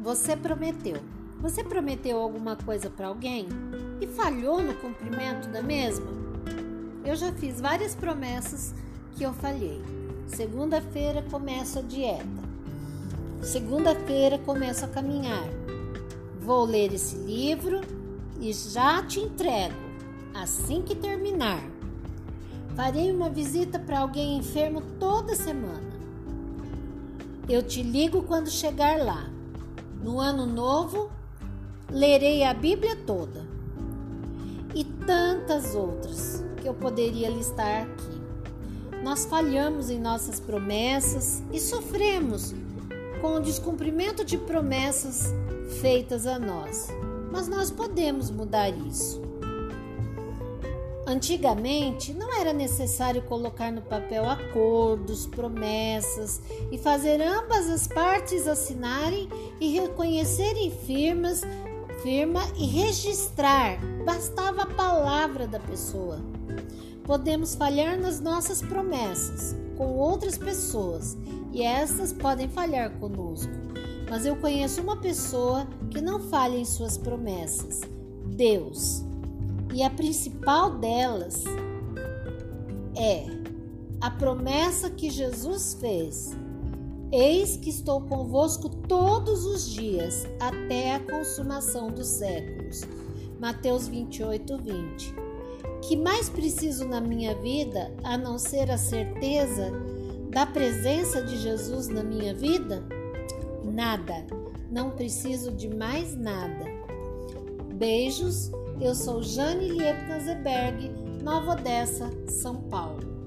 Você prometeu. Você prometeu alguma coisa para alguém e falhou no cumprimento da mesma? Eu já fiz várias promessas que eu falhei. Segunda-feira começo a dieta. Segunda-feira começo a caminhar. Vou ler esse livro e já te entrego assim que terminar. Farei uma visita para alguém enfermo toda semana. Eu te ligo quando chegar lá. No ano novo, lerei a Bíblia toda. E tantas outras que eu poderia listar aqui. Nós falhamos em nossas promessas e sofremos com o descumprimento de promessas feitas a nós. Mas nós podemos mudar isso. Antigamente, não era necessário colocar no papel acordos, promessas e fazer ambas as partes assinarem e reconhecerem firmas, firma e registrar. Bastava a palavra da pessoa. Podemos falhar nas nossas promessas com outras pessoas e essas podem falhar conosco. Mas eu conheço uma pessoa que não falha em suas promessas: Deus. E a principal delas é a promessa que Jesus fez: Eis que estou convosco todos os dias, até a consumação dos séculos. Mateus 28, 20. Que mais preciso na minha vida a não ser a certeza da presença de Jesus na minha vida? Nada. Não preciso de mais nada. Beijos eu sou Jane Liebknazeberg, Nova Odessa, São Paulo.